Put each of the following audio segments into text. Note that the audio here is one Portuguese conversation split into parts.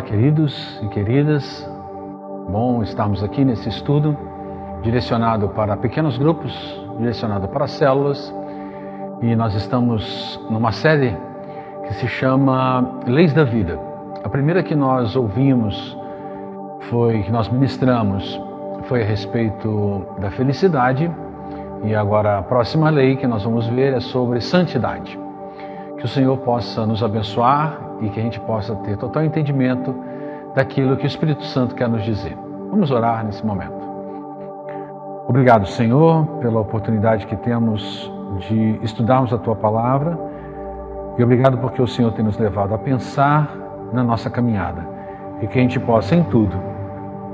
Olá, queridos e queridas. Bom estarmos aqui nesse estudo direcionado para pequenos grupos, direcionado para células, e nós estamos numa série que se chama Leis da Vida. A primeira que nós ouvimos foi que nós ministramos foi a respeito da felicidade e agora a próxima lei que nós vamos ver é sobre santidade. Que o Senhor possa nos abençoar e que a gente possa ter total entendimento daquilo que o Espírito Santo quer nos dizer. Vamos orar nesse momento. Obrigado, Senhor, pela oportunidade que temos de estudarmos a tua palavra e obrigado porque o Senhor tem nos levado a pensar na nossa caminhada e que a gente possa, em tudo,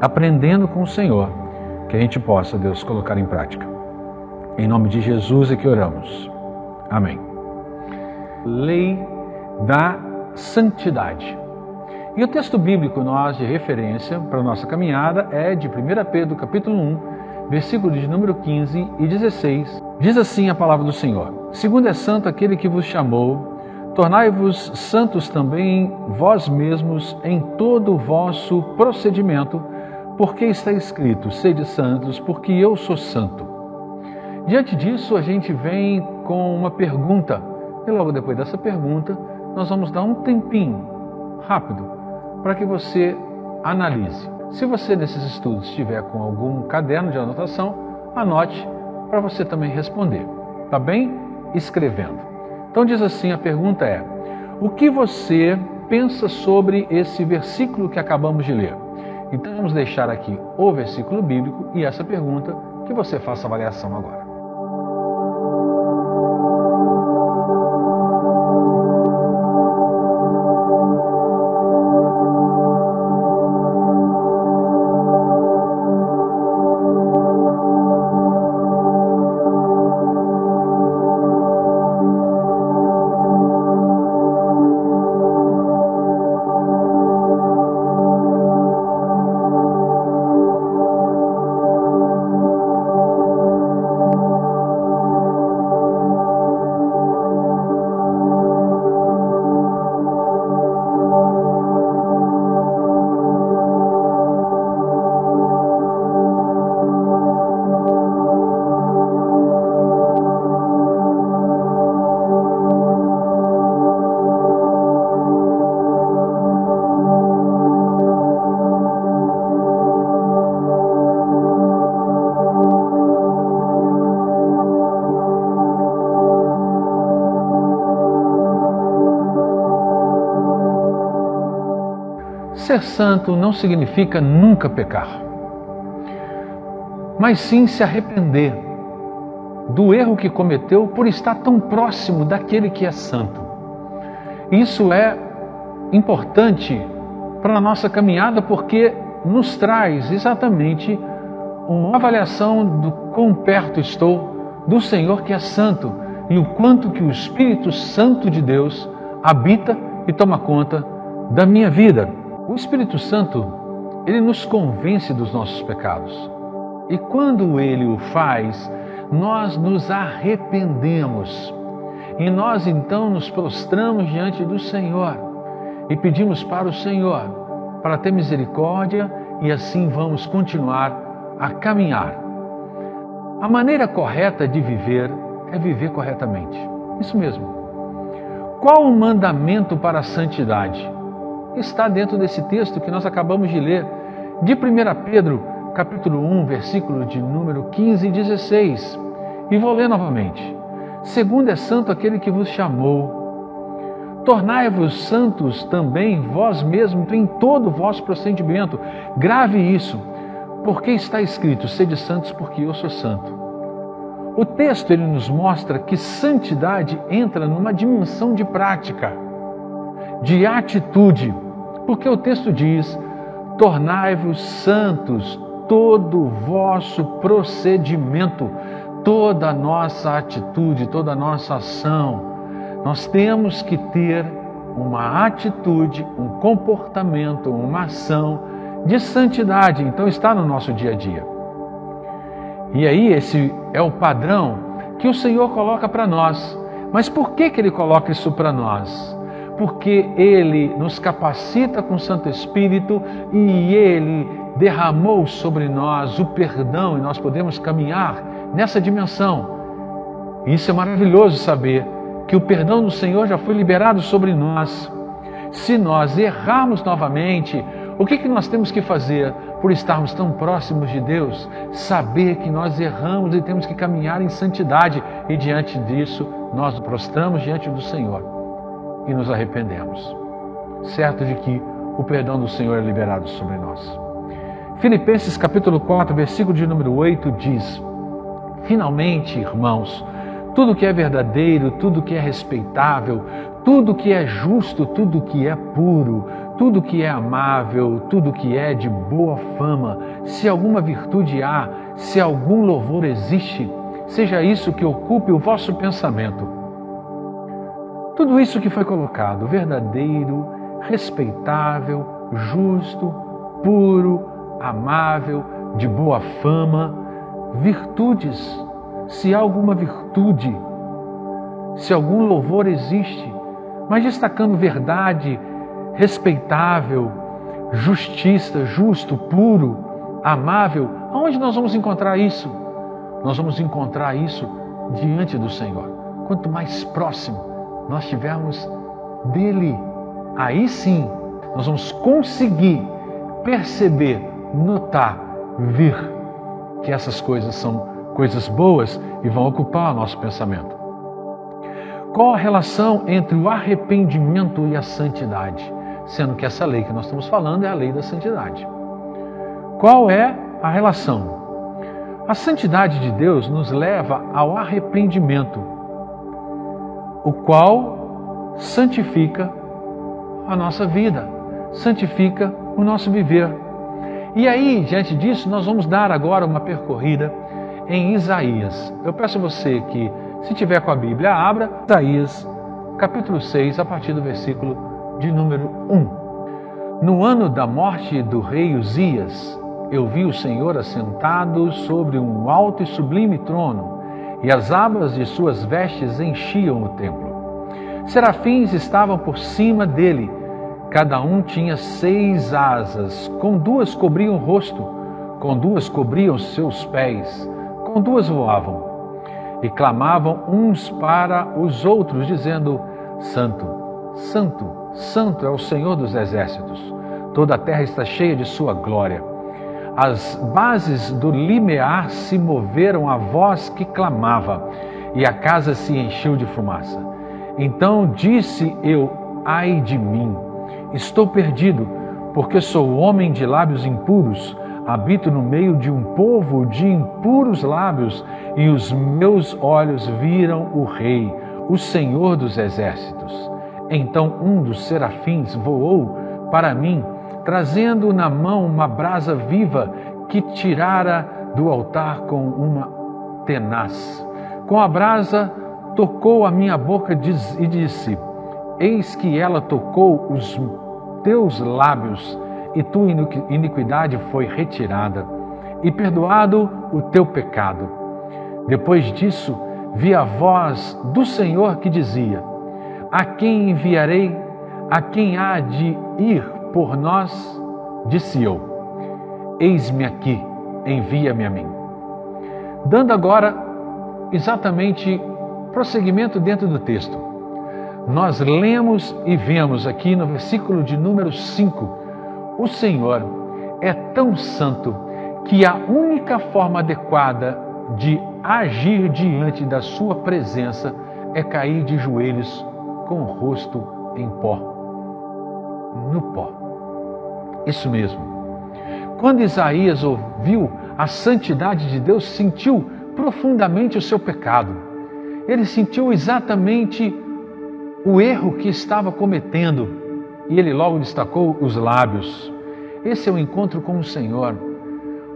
aprendendo com o Senhor, que a gente possa, Deus, colocar em prática. Em nome de Jesus é que oramos. Amém lei da santidade. E o texto bíblico nós de referência para a nossa caminhada é de 1 Pedro capítulo 1, versículos de número 15 e 16. Diz assim a palavra do Senhor: Segundo é santo aquele que vos chamou, tornai-vos santos também vós mesmos em todo o vosso procedimento, porque está escrito: sede santos, porque eu sou santo. Diante disso, a gente vem com uma pergunta e logo depois dessa pergunta, nós vamos dar um tempinho rápido para que você analise. Se você nesses estudos estiver com algum caderno de anotação, anote para você também responder. Tá bem? Escrevendo. Então diz assim, a pergunta é: o que você pensa sobre esse versículo que acabamos de ler? Então vamos deixar aqui o versículo bíblico e essa pergunta que você faça avaliação agora. Ser santo não significa nunca pecar, mas sim se arrepender do erro que cometeu por estar tão próximo daquele que é santo. Isso é importante para a nossa caminhada porque nos traz exatamente uma avaliação do quão perto estou do Senhor que é santo e o quanto que o Espírito Santo de Deus habita e toma conta da minha vida. O Espírito Santo, ele nos convence dos nossos pecados. E quando ele o faz, nós nos arrependemos. E nós então nos prostramos diante do Senhor e pedimos para o Senhor para ter misericórdia e assim vamos continuar a caminhar. A maneira correta de viver é viver corretamente. Isso mesmo. Qual o mandamento para a santidade? Está dentro desse texto que nós acabamos de ler, de 1 Pedro, capítulo 1, versículo de número 15 e 16. E vou ler novamente. Segundo é santo aquele que vos chamou. Tornai-vos santos também vós mesmos em todo o vosso procedimento. Grave isso, porque está escrito: sede santos, porque eu sou santo. O texto ele nos mostra que santidade entra numa dimensão de prática de atitude, porque o texto diz: tornai-vos santos, todo o vosso procedimento, toda a nossa atitude, toda a nossa ação. Nós temos que ter uma atitude, um comportamento, uma ação de santidade. Então está no nosso dia a dia. E aí esse é o padrão que o Senhor coloca para nós. Mas por que, que Ele coloca isso para nós? Porque Ele nos capacita com o Santo Espírito e Ele derramou sobre nós o perdão e nós podemos caminhar nessa dimensão. Isso é maravilhoso saber que o perdão do Senhor já foi liberado sobre nós. Se nós errarmos novamente, o que, que nós temos que fazer por estarmos tão próximos de Deus? Saber que nós erramos e temos que caminhar em santidade, e diante disso, nós nos prostramos diante do Senhor e nos arrependemos, certo de que o perdão do Senhor é liberado sobre nós. Filipenses capítulo 4, versículo de número 8 diz: Finalmente, irmãos, tudo que é verdadeiro, tudo que é respeitável, tudo que é justo, tudo que é puro, tudo que é amável, tudo que é de boa fama, se alguma virtude há, se algum louvor existe, seja isso que ocupe o vosso pensamento. Tudo isso que foi colocado, verdadeiro, respeitável, justo, puro, amável, de boa fama, virtudes, se há alguma virtude, se algum louvor existe, mas destacando verdade, respeitável, justiça, justo, puro, amável, aonde nós vamos encontrar isso? Nós vamos encontrar isso diante do Senhor. Quanto mais próximo nós estivermos dele, aí sim nós vamos conseguir perceber notar, ver que essas coisas são coisas boas e vão ocupar o nosso pensamento. Qual a relação entre o arrependimento e a santidade? Sendo que essa lei que nós estamos falando é a lei da santidade. Qual é a relação? A santidade de Deus nos leva ao arrependimento, o qual santifica a nossa vida, santifica o nosso viver. E aí, diante disso, nós vamos dar agora uma percorrida em Isaías. Eu peço a você que, se tiver com a Bíblia, abra Isaías, capítulo 6, a partir do versículo de número 1. No ano da morte do rei Uzias, eu vi o Senhor assentado sobre um alto e sublime trono, e as abas de suas vestes enchiam o templo. Serafins estavam por cima dele Cada um tinha seis asas, com duas cobriam o rosto, com duas cobriam seus pés, com duas voavam. E clamavam uns para os outros, dizendo: Santo, Santo, Santo é o Senhor dos exércitos. Toda a terra está cheia de sua glória. As bases do limiar se moveram à voz que clamava, e a casa se encheu de fumaça. Então disse eu: Ai de mim! Estou perdido, porque sou homem de lábios impuros, habito no meio de um povo de impuros lábios, e os meus olhos viram o Rei, o Senhor dos exércitos. Então um dos serafins voou para mim, trazendo na mão uma brasa viva que tirara do altar com uma tenaz. Com a brasa tocou a minha boca e disse: Eis que ela tocou os teus lábios, e tua iniquidade foi retirada, e perdoado o teu pecado. Depois disso, vi a voz do Senhor que dizia: A quem enviarei? A quem há de ir por nós? Disse eu: Eis-me aqui, envia-me a mim. Dando agora exatamente prosseguimento dentro do texto nós lemos e vemos aqui no versículo de número 5: o Senhor é tão santo que a única forma adequada de agir diante da Sua presença é cair de joelhos com o rosto em pó. No pó. Isso mesmo. Quando Isaías ouviu a santidade de Deus, sentiu profundamente o seu pecado. Ele sentiu exatamente o erro que estava cometendo e ele logo destacou os lábios. Esse é o encontro com o Senhor,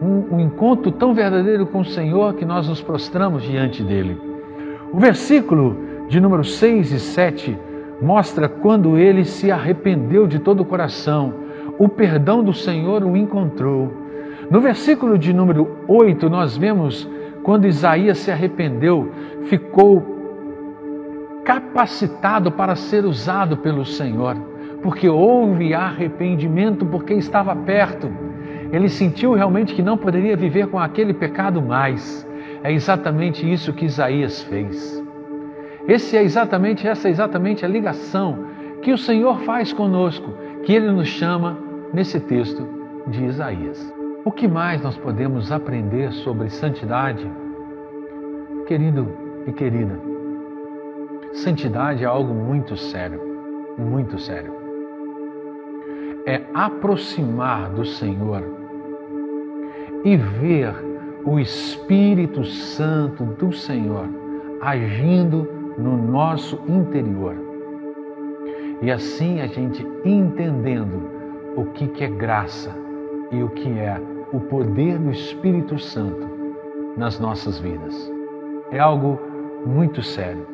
um, um, encontro tão verdadeiro com o Senhor que nós nos prostramos diante dele. O versículo de número 6 e 7 mostra quando ele se arrependeu de todo o coração, o perdão do Senhor o encontrou. No versículo de número 8, nós vemos quando Isaías se arrependeu, ficou capacitado para ser usado pelo Senhor, porque houve arrependimento, porque estava perto. Ele sentiu realmente que não poderia viver com aquele pecado mais. É exatamente isso que Isaías fez. Esse é exatamente essa é exatamente a ligação que o Senhor faz conosco, que ele nos chama nesse texto de Isaías. O que mais nós podemos aprender sobre santidade? Querido e querida, santidade é algo muito sério, muito sério. É aproximar do Senhor e ver o Espírito Santo do Senhor agindo no nosso interior. E assim a gente entendendo o que, que é graça e o que é o poder do Espírito Santo nas nossas vidas. É algo muito sério,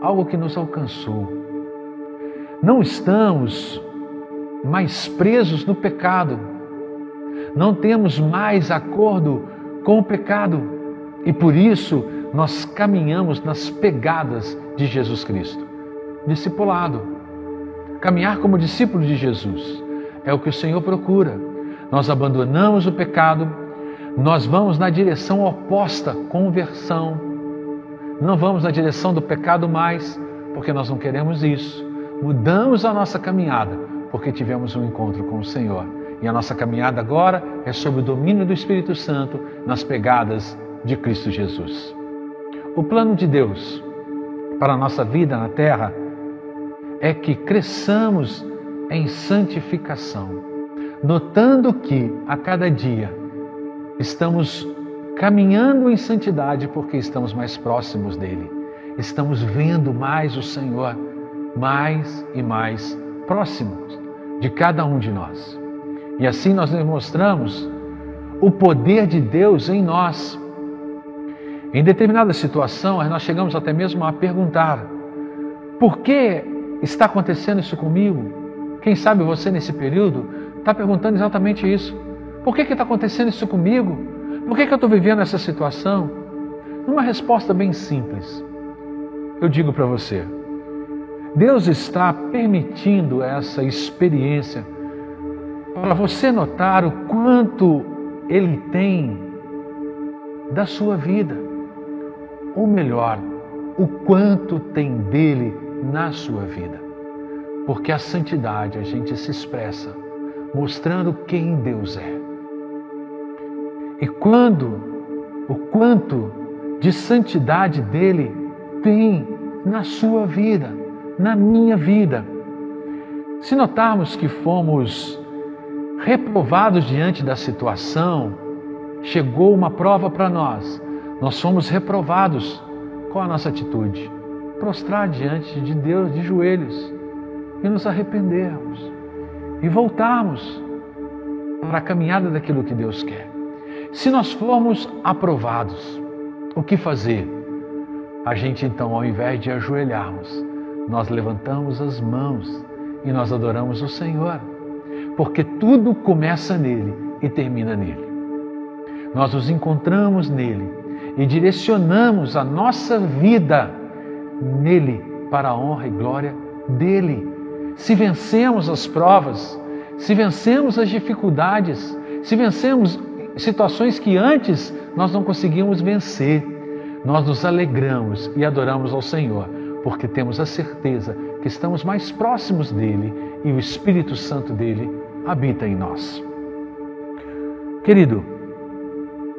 algo que nos alcançou. Não estamos mais presos no pecado, não temos mais acordo com o pecado e por isso nós caminhamos nas pegadas de Jesus Cristo. Discipulado, caminhar como discípulo de Jesus é o que o Senhor procura. Nós abandonamos o pecado, nós vamos na direção oposta, conversão. Não vamos na direção do pecado mais, porque nós não queremos isso. Mudamos a nossa caminhada, porque tivemos um encontro com o Senhor. E a nossa caminhada agora é sob o domínio do Espírito Santo nas pegadas de Cristo Jesus. O plano de Deus para a nossa vida na terra é que cresçamos em santificação, notando que a cada dia estamos caminhando em santidade porque estamos mais próximos dele, estamos vendo mais o Senhor mais e mais próximos de cada um de nós. E assim nós demonstramos o poder de Deus em nós. Em determinada situação, nós chegamos até mesmo a perguntar: por que está acontecendo isso comigo? Quem sabe você nesse período está perguntando exatamente isso. Por que está acontecendo isso comigo? Por que, que eu estou vivendo essa situação? Uma resposta bem simples. Eu digo para você: Deus está permitindo essa experiência para você notar o quanto Ele tem da sua vida, ou melhor, o quanto tem dele na sua vida. Porque a santidade a gente se expressa mostrando quem Deus é. E quando, o quanto de santidade dele tem na sua vida, na minha vida. Se notarmos que fomos reprovados diante da situação, chegou uma prova para nós, nós fomos reprovados, qual a nossa atitude? Prostrar diante de Deus de joelhos e nos arrependermos e voltarmos para a caminhada daquilo que Deus quer. Se nós formos aprovados, o que fazer? A gente então, ao invés de ajoelharmos, nós levantamos as mãos e nós adoramos o Senhor, porque tudo começa nele e termina nele. Nós nos encontramos nele e direcionamos a nossa vida nele para a honra e glória dele se vencemos as provas, se vencemos as dificuldades, se vencemos situações que antes nós não conseguíamos vencer, nós nos alegramos e adoramos ao Senhor, porque temos a certeza que estamos mais próximos dele e o Espírito Santo dele habita em nós. Querido,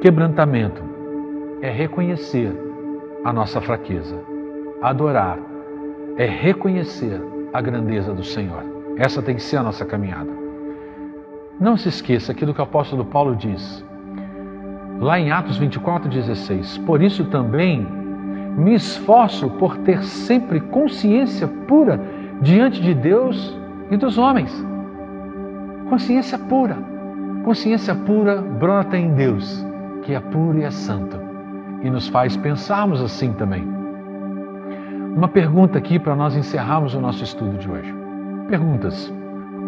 quebrantamento é reconhecer a nossa fraqueza. Adorar é reconhecer a grandeza do Senhor. Essa tem que ser a nossa caminhada. Não se esqueça aquilo que o apóstolo Paulo diz, lá em Atos 24,16: Por isso também me esforço por ter sempre consciência pura diante de Deus e dos homens. Consciência pura. Consciência pura brota em Deus, que é puro e é santo, e nos faz pensarmos assim também. Uma pergunta aqui para nós encerrarmos o nosso estudo de hoje. Perguntas: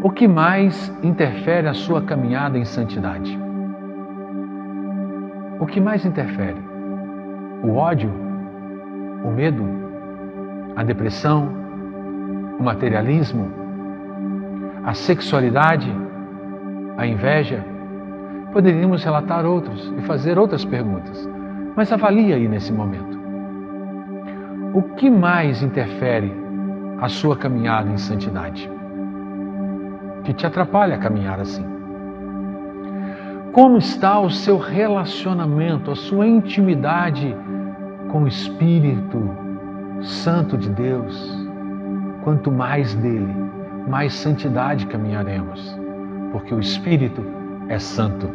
O que mais interfere a sua caminhada em santidade? O que mais interfere? O ódio? O medo? a depressão, o materialismo, a sexualidade, a inveja. Poderíamos relatar outros e fazer outras perguntas, mas avalie aí nesse momento. O que mais interfere a sua caminhada em santidade? Que te atrapalha a caminhar assim? Como está o seu relacionamento, a sua intimidade com o Espírito Santo de Deus? Quanto mais dele, mais santidade caminharemos, porque o Espírito é santo.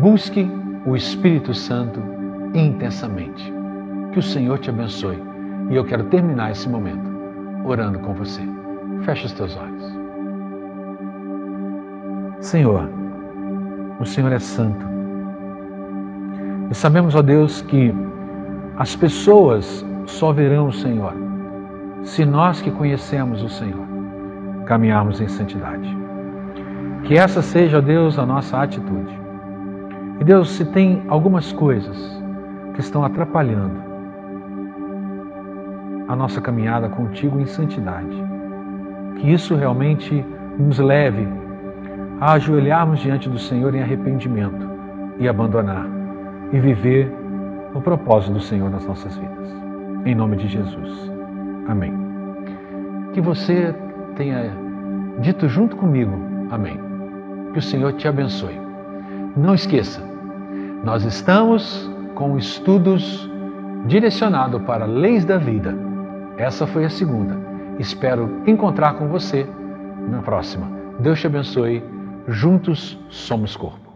Busque o Espírito Santo intensamente. Que o Senhor te abençoe. E eu quero terminar esse momento orando com você. Feche os teus olhos. Senhor, o Senhor é santo. E sabemos, ó Deus, que as pessoas só verão o Senhor se nós que conhecemos o Senhor caminharmos em santidade. Que essa seja, ó Deus, a nossa atitude. E Deus, se tem algumas coisas que estão atrapalhando a nossa caminhada contigo em santidade, que isso realmente nos leve a ajoelharmos diante do Senhor em arrependimento e abandonar e viver o propósito do Senhor nas nossas vidas. Em nome de Jesus. Amém. Que você tenha dito junto comigo, Amém. Que o Senhor te abençoe. Não esqueça, nós estamos com estudos direcionados para leis da vida. Essa foi a segunda. Espero encontrar com você na próxima. Deus te abençoe Juntos somos corpo.